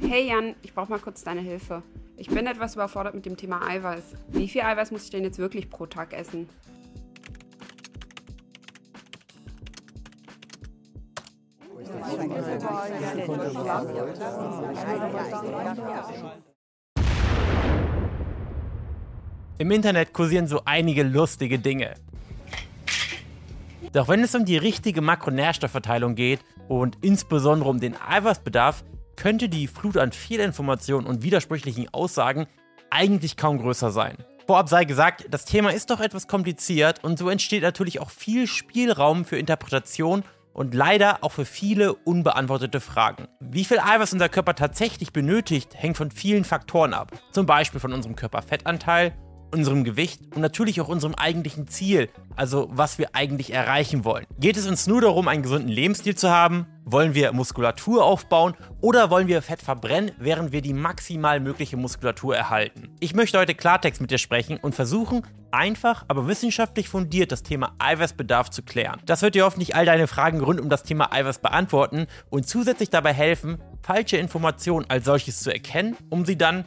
Hey Jan, ich brauche mal kurz deine Hilfe. Ich bin etwas überfordert mit dem Thema Eiweiß. Wie viel Eiweiß muss ich denn jetzt wirklich pro Tag essen? Im Internet kursieren so einige lustige Dinge. Doch wenn es um die richtige Makronährstoffverteilung geht und insbesondere um den Eiweißbedarf, könnte die Flut an Fehlinformationen und widersprüchlichen Aussagen eigentlich kaum größer sein. Vorab sei gesagt, das Thema ist doch etwas kompliziert und so entsteht natürlich auch viel Spielraum für Interpretation und leider auch für viele unbeantwortete Fragen. Wie viel Eiweiß unser Körper tatsächlich benötigt, hängt von vielen Faktoren ab. Zum Beispiel von unserem Körperfettanteil, unserem Gewicht und natürlich auch unserem eigentlichen Ziel, also was wir eigentlich erreichen wollen. Geht es uns nur darum, einen gesunden Lebensstil zu haben? Wollen wir Muskulatur aufbauen oder wollen wir Fett verbrennen, während wir die maximal mögliche Muskulatur erhalten? Ich möchte heute Klartext mit dir sprechen und versuchen, einfach, aber wissenschaftlich fundiert das Thema Eiweißbedarf zu klären. Das wird dir hoffentlich all deine Fragen rund um das Thema Eiweiß beantworten und zusätzlich dabei helfen, falsche Informationen als solches zu erkennen, um sie dann,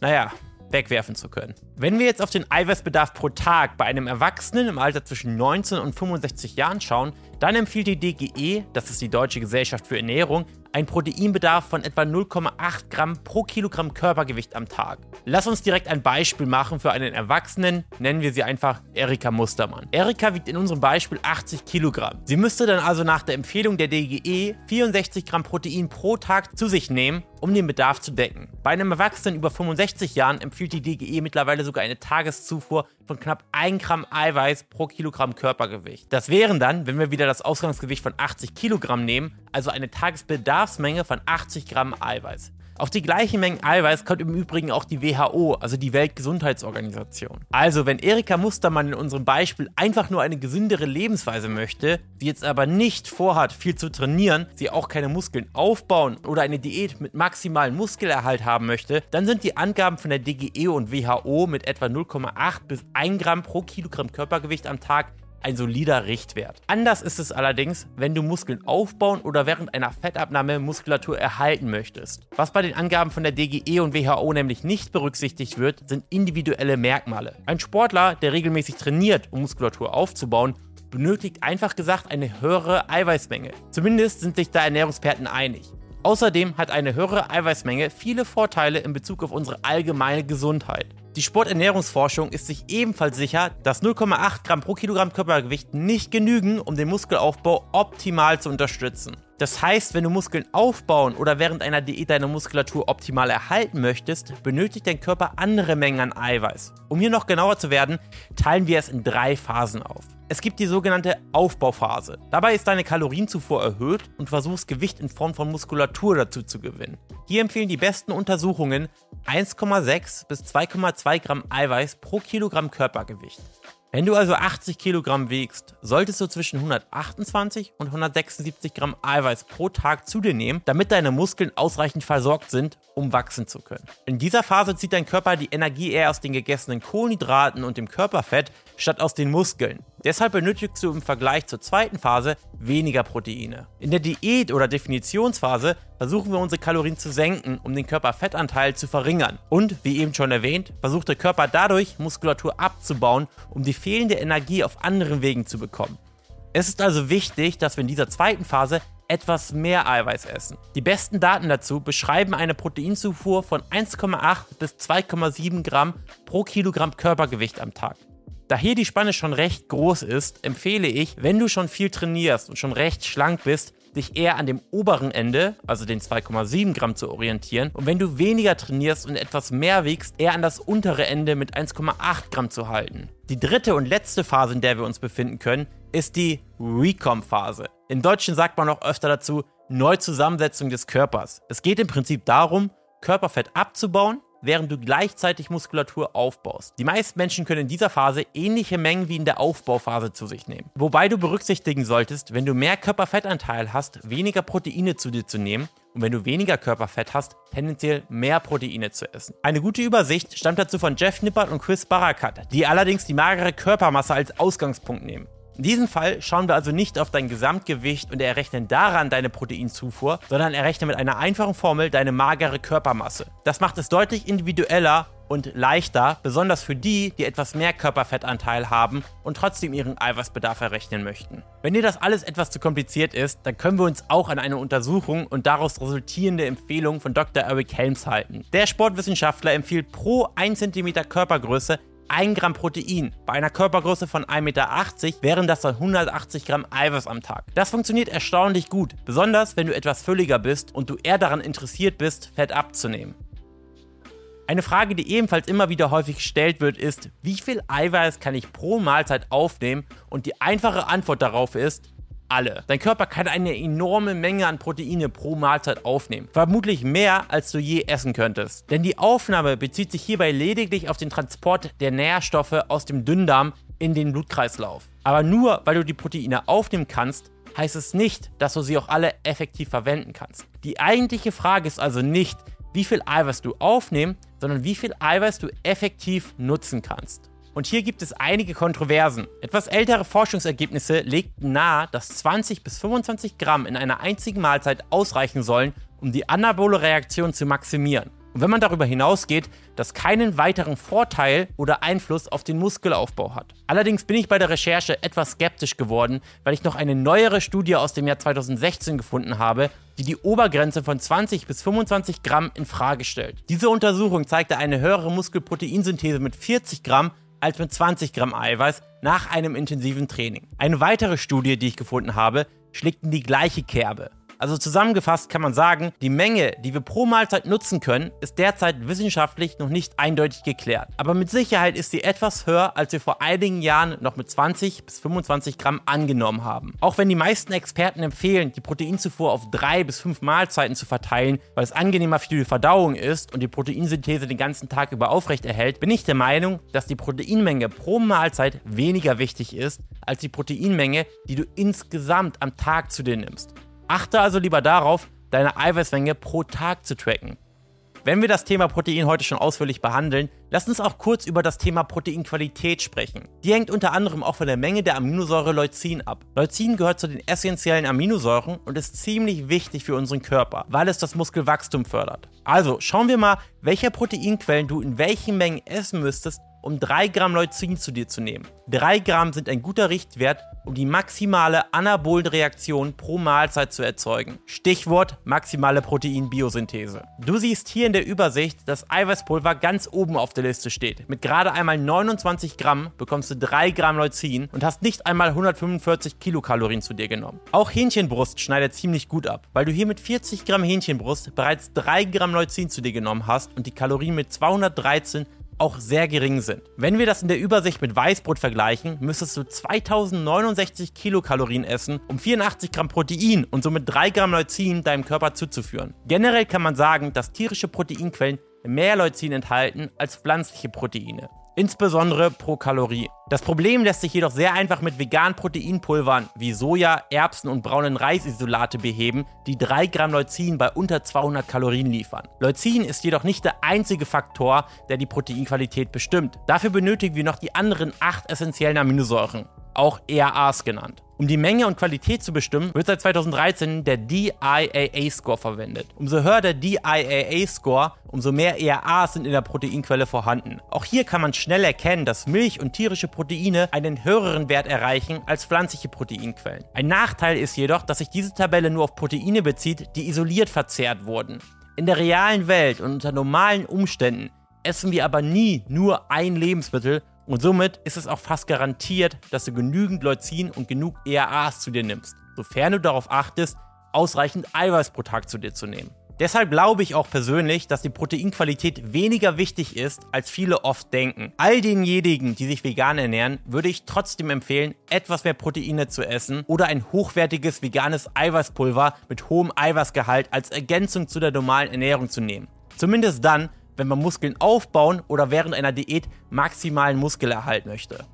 naja, wegwerfen zu können. Wenn wir jetzt auf den Eiweißbedarf pro Tag bei einem Erwachsenen im Alter zwischen 19 und 65 Jahren schauen, dann empfiehlt die DGE, das ist die Deutsche Gesellschaft für Ernährung, ein Proteinbedarf von etwa 0,8 Gramm pro Kilogramm Körpergewicht am Tag. Lass uns direkt ein Beispiel machen für einen Erwachsenen, nennen wir sie einfach Erika Mustermann. Erika wiegt in unserem Beispiel 80 Kilogramm. Sie müsste dann also nach der Empfehlung der DGE 64 Gramm Protein pro Tag zu sich nehmen, um den Bedarf zu decken. Bei einem Erwachsenen über 65 Jahren empfiehlt die DGE mittlerweile sogar eine Tageszufuhr von knapp 1 Gramm Eiweiß pro Kilogramm Körpergewicht. Das wären dann, wenn wir wieder das Ausgangsgewicht von 80 Kilogramm nehmen, also eine Tagesbedarfsmenge von 80 Gramm Eiweiß. Auf die gleiche Menge Eiweiß kommt im Übrigen auch die WHO, also die Weltgesundheitsorganisation. Also, wenn Erika Mustermann in unserem Beispiel einfach nur eine gesündere Lebensweise möchte, sie jetzt aber nicht vorhat, viel zu trainieren, sie auch keine Muskeln aufbauen oder eine Diät mit maximalem Muskelerhalt haben möchte, dann sind die Angaben von der DGE und WHO mit etwa 0,8 bis 1 Gramm pro Kilogramm Körpergewicht am Tag ein solider Richtwert. Anders ist es allerdings, wenn du Muskeln aufbauen oder während einer Fettabnahme Muskulatur erhalten möchtest. Was bei den Angaben von der DGE und WHO nämlich nicht berücksichtigt wird, sind individuelle Merkmale. Ein Sportler, der regelmäßig trainiert, um Muskulatur aufzubauen, benötigt einfach gesagt eine höhere Eiweißmenge. Zumindest sind sich da Ernährungsperten einig. Außerdem hat eine höhere Eiweißmenge viele Vorteile in Bezug auf unsere allgemeine Gesundheit. Die Sporternährungsforschung ist sich ebenfalls sicher, dass 0,8 Gramm pro Kilogramm Körpergewicht nicht genügen, um den Muskelaufbau optimal zu unterstützen. Das heißt, wenn du Muskeln aufbauen oder während einer Diät deine Muskulatur optimal erhalten möchtest, benötigt dein Körper andere Mengen an Eiweiß. Um hier noch genauer zu werden, teilen wir es in drei Phasen auf. Es gibt die sogenannte Aufbauphase. Dabei ist deine Kalorienzufuhr erhöht und versuchst Gewicht in Form von Muskulatur dazu zu gewinnen. Hier empfehlen die besten Untersuchungen 1,6 bis 2,2 Gramm Eiweiß pro Kilogramm Körpergewicht. Wenn du also 80 Kilogramm wiegst, solltest du zwischen 128 und 176 Gramm Eiweiß pro Tag zu dir nehmen, damit deine Muskeln ausreichend versorgt sind, um wachsen zu können. In dieser Phase zieht dein Körper die Energie eher aus den gegessenen Kohlenhydraten und dem Körperfett statt aus den Muskeln. Deshalb benötigst du im Vergleich zur zweiten Phase weniger Proteine. In der Diät- oder Definitionsphase versuchen wir unsere Kalorien zu senken, um den Körperfettanteil zu verringern. Und, wie eben schon erwähnt, versucht der Körper dadurch, Muskulatur abzubauen, um die fehlende Energie auf anderen Wegen zu bekommen. Es ist also wichtig, dass wir in dieser zweiten Phase etwas mehr Eiweiß essen. Die besten Daten dazu beschreiben eine Proteinzufuhr von 1,8 bis 2,7 Gramm pro Kilogramm Körpergewicht am Tag. Da hier die Spanne schon recht groß ist, empfehle ich, wenn du schon viel trainierst und schon recht schlank bist, dich eher an dem oberen Ende, also den 2,7 Gramm, zu orientieren. Und wenn du weniger trainierst und etwas mehr wiegst, eher an das untere Ende mit 1,8 Gramm zu halten. Die dritte und letzte Phase, in der wir uns befinden können, ist die Recom-Phase. Im Deutschen sagt man auch öfter dazu Neuzusammensetzung des Körpers. Es geht im Prinzip darum, Körperfett abzubauen während du gleichzeitig Muskulatur aufbaust. Die meisten Menschen können in dieser Phase ähnliche Mengen wie in der Aufbauphase zu sich nehmen. Wobei du berücksichtigen solltest, wenn du mehr Körperfettanteil hast, weniger Proteine zu dir zu nehmen und wenn du weniger Körperfett hast, tendenziell mehr Proteine zu essen. Eine gute Übersicht stammt dazu von Jeff Nippert und Chris Barakat, die allerdings die magere Körpermasse als Ausgangspunkt nehmen. In diesem Fall schauen wir also nicht auf dein Gesamtgewicht und errechnen daran deine Proteinzufuhr, sondern errechnen mit einer einfachen Formel deine magere Körpermasse. Das macht es deutlich individueller und leichter, besonders für die, die etwas mehr Körperfettanteil haben und trotzdem ihren Eiweißbedarf errechnen möchten. Wenn dir das alles etwas zu kompliziert ist, dann können wir uns auch an eine Untersuchung und daraus resultierende Empfehlung von Dr. Eric Helms halten. Der Sportwissenschaftler empfiehlt pro 1 cm Körpergröße 1 Gramm Protein. Bei einer Körpergröße von 1,80 Meter wären das dann 180 Gramm Eiweiß am Tag. Das funktioniert erstaunlich gut, besonders wenn du etwas fülliger bist und du eher daran interessiert bist, Fett abzunehmen. Eine Frage, die ebenfalls immer wieder häufig gestellt wird, ist, wie viel Eiweiß kann ich pro Mahlzeit aufnehmen? Und die einfache Antwort darauf ist, alle. Dein Körper kann eine enorme Menge an Proteine pro Mahlzeit aufnehmen. Vermutlich mehr, als du je essen könntest. Denn die Aufnahme bezieht sich hierbei lediglich auf den Transport der Nährstoffe aus dem Dünndarm in den Blutkreislauf. Aber nur weil du die Proteine aufnehmen kannst, heißt es nicht, dass du sie auch alle effektiv verwenden kannst. Die eigentliche Frage ist also nicht, wie viel Eiweiß du aufnehmen, sondern wie viel Eiweiß du effektiv nutzen kannst. Und hier gibt es einige Kontroversen. Etwas ältere Forschungsergebnisse legten nahe, dass 20 bis 25 Gramm in einer einzigen Mahlzeit ausreichen sollen, um die anabole Reaktion zu maximieren. Und wenn man darüber hinausgeht, das keinen weiteren Vorteil oder Einfluss auf den Muskelaufbau hat. Allerdings bin ich bei der Recherche etwas skeptisch geworden, weil ich noch eine neuere Studie aus dem Jahr 2016 gefunden habe, die die Obergrenze von 20 bis 25 Gramm in Frage stellt. Diese Untersuchung zeigte eine höhere Muskelproteinsynthese mit 40 Gramm als mit 20 Gramm Eiweiß nach einem intensiven Training. Eine weitere Studie, die ich gefunden habe, schlägt in die gleiche Kerbe. Also zusammengefasst kann man sagen, die Menge, die wir pro Mahlzeit nutzen können, ist derzeit wissenschaftlich noch nicht eindeutig geklärt. Aber mit Sicherheit ist sie etwas höher, als wir vor einigen Jahren noch mit 20 bis 25 Gramm angenommen haben. Auch wenn die meisten Experten empfehlen, die Proteinzufuhr auf drei bis fünf Mahlzeiten zu verteilen, weil es angenehmer für die Verdauung ist und die Proteinsynthese den ganzen Tag über aufrechterhält, bin ich der Meinung, dass die Proteinmenge pro Mahlzeit weniger wichtig ist als die Proteinmenge, die du insgesamt am Tag zu dir nimmst. Achte also lieber darauf, deine Eiweißmenge pro Tag zu tracken. Wenn wir das Thema Protein heute schon ausführlich behandeln, lass uns auch kurz über das Thema Proteinqualität sprechen. Die hängt unter anderem auch von der Menge der Aminosäure Leucin ab. Leucin gehört zu den essentiellen Aminosäuren und ist ziemlich wichtig für unseren Körper, weil es das Muskelwachstum fördert. Also schauen wir mal, welche Proteinquellen du in welchen Mengen essen müsstest, um 3 Gramm Leucin zu dir zu nehmen. 3 Gramm sind ein guter Richtwert, um die maximale Anabolenreaktion pro Mahlzeit zu erzeugen. Stichwort maximale Proteinbiosynthese. Du siehst hier in der Übersicht, dass Eiweißpulver ganz oben auf der Liste steht. Mit gerade einmal 29 Gramm bekommst du 3 Gramm Leucin und hast nicht einmal 145 Kilokalorien zu dir genommen. Auch Hähnchenbrust schneidet ziemlich gut ab, weil du hier mit 40 Gramm Hähnchenbrust bereits 3 Gramm Leucin zu dir genommen hast und die Kalorien mit 213 auch sehr gering sind. Wenn wir das in der Übersicht mit Weißbrot vergleichen, müsstest du 2069 Kilokalorien essen, um 84 Gramm Protein und somit 3 Gramm Leucin deinem Körper zuzuführen. Generell kann man sagen, dass tierische Proteinquellen mehr Leucin enthalten als pflanzliche Proteine insbesondere pro Kalorie. Das Problem lässt sich jedoch sehr einfach mit veganen Proteinpulvern wie Soja, Erbsen und braunen Reisisolate beheben, die 3 Gramm Leucin bei unter 200 Kalorien liefern. Leucin ist jedoch nicht der einzige Faktor, der die Proteinqualität bestimmt. Dafür benötigen wir noch die anderen 8 essentiellen Aminosäuren, auch ERAs genannt. Um die Menge und Qualität zu bestimmen, wird seit 2013 der DIAA-Score verwendet. Umso höher der DIAA-Score, umso mehr ERAs sind in der Proteinquelle vorhanden. Auch hier kann man schnell erkennen, dass Milch und tierische Proteine einen höheren Wert erreichen als pflanzliche Proteinquellen. Ein Nachteil ist jedoch, dass sich diese Tabelle nur auf Proteine bezieht, die isoliert verzehrt wurden. In der realen Welt und unter normalen Umständen essen wir aber nie nur ein Lebensmittel und somit ist es auch fast garantiert, dass du genügend Leucin und genug ERAs zu dir nimmst, sofern du darauf achtest, ausreichend Eiweiß pro Tag zu dir zu nehmen. Deshalb glaube ich auch persönlich, dass die Proteinqualität weniger wichtig ist, als viele oft denken. All denjenigen, die sich vegan ernähren, würde ich trotzdem empfehlen, etwas mehr Proteine zu essen oder ein hochwertiges veganes Eiweißpulver mit hohem Eiweißgehalt als Ergänzung zu der normalen Ernährung zu nehmen. Zumindest dann, wenn man Muskeln aufbauen oder während einer Diät maximalen Muskelerhalt möchte.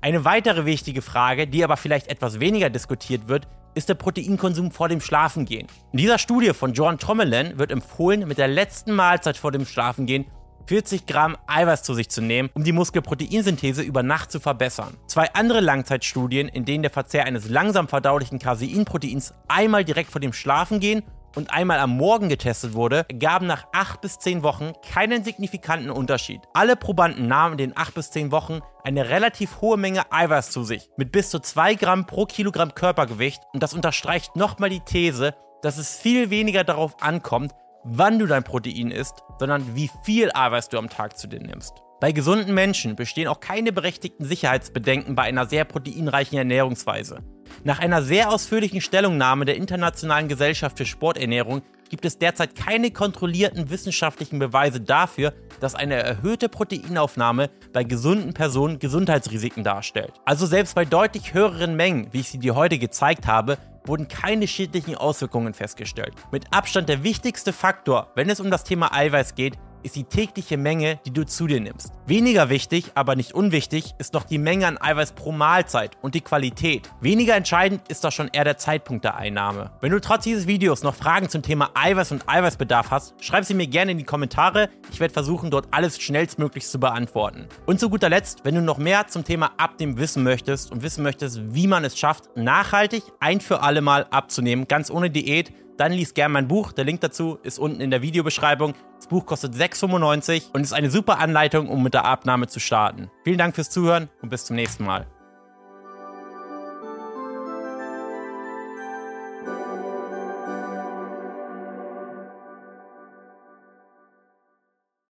Eine weitere wichtige Frage, die aber vielleicht etwas weniger diskutiert wird, ist der Proteinkonsum vor dem Schlafengehen. In dieser Studie von John Trommelin wird empfohlen, mit der letzten Mahlzeit vor dem Schlafengehen 40 Gramm Eiweiß zu sich zu nehmen, um die Muskelproteinsynthese über Nacht zu verbessern. Zwei andere Langzeitstudien, in denen der Verzehr eines langsam verdaulichen Caseinproteins einmal direkt vor dem Schlafengehen und einmal am Morgen getestet wurde, gaben nach 8 bis 10 Wochen keinen signifikanten Unterschied. Alle Probanden nahmen in den 8 bis 10 Wochen eine relativ hohe Menge Eiweiß zu sich, mit bis zu 2 Gramm pro Kilogramm Körpergewicht und das unterstreicht nochmal die These, dass es viel weniger darauf ankommt, wann du dein Protein isst, sondern wie viel Eiweiß du am Tag zu dir nimmst. Bei gesunden Menschen bestehen auch keine berechtigten Sicherheitsbedenken bei einer sehr proteinreichen Ernährungsweise. Nach einer sehr ausführlichen Stellungnahme der Internationalen Gesellschaft für Sporternährung gibt es derzeit keine kontrollierten wissenschaftlichen Beweise dafür, dass eine erhöhte Proteinaufnahme bei gesunden Personen Gesundheitsrisiken darstellt. Also selbst bei deutlich höheren Mengen, wie ich sie dir heute gezeigt habe, wurden keine schädlichen Auswirkungen festgestellt. Mit Abstand der wichtigste Faktor, wenn es um das Thema Eiweiß geht, ist die tägliche Menge, die du zu dir nimmst. Weniger wichtig, aber nicht unwichtig, ist noch die Menge an Eiweiß pro Mahlzeit und die Qualität. Weniger entscheidend ist doch schon eher der Zeitpunkt der Einnahme. Wenn du trotz dieses Videos noch Fragen zum Thema Eiweiß und Eiweißbedarf hast, schreib sie mir gerne in die Kommentare. Ich werde versuchen, dort alles schnellstmöglich zu beantworten. Und zu guter Letzt, wenn du noch mehr zum Thema Abnehmen wissen möchtest und wissen möchtest, wie man es schafft, nachhaltig ein für alle Mal abzunehmen, ganz ohne Diät, dann liest gerne mein Buch. Der Link dazu ist unten in der Videobeschreibung. Das Buch kostet 6,95 und ist eine super Anleitung, um mit der Abnahme zu starten. Vielen Dank fürs Zuhören und bis zum nächsten Mal.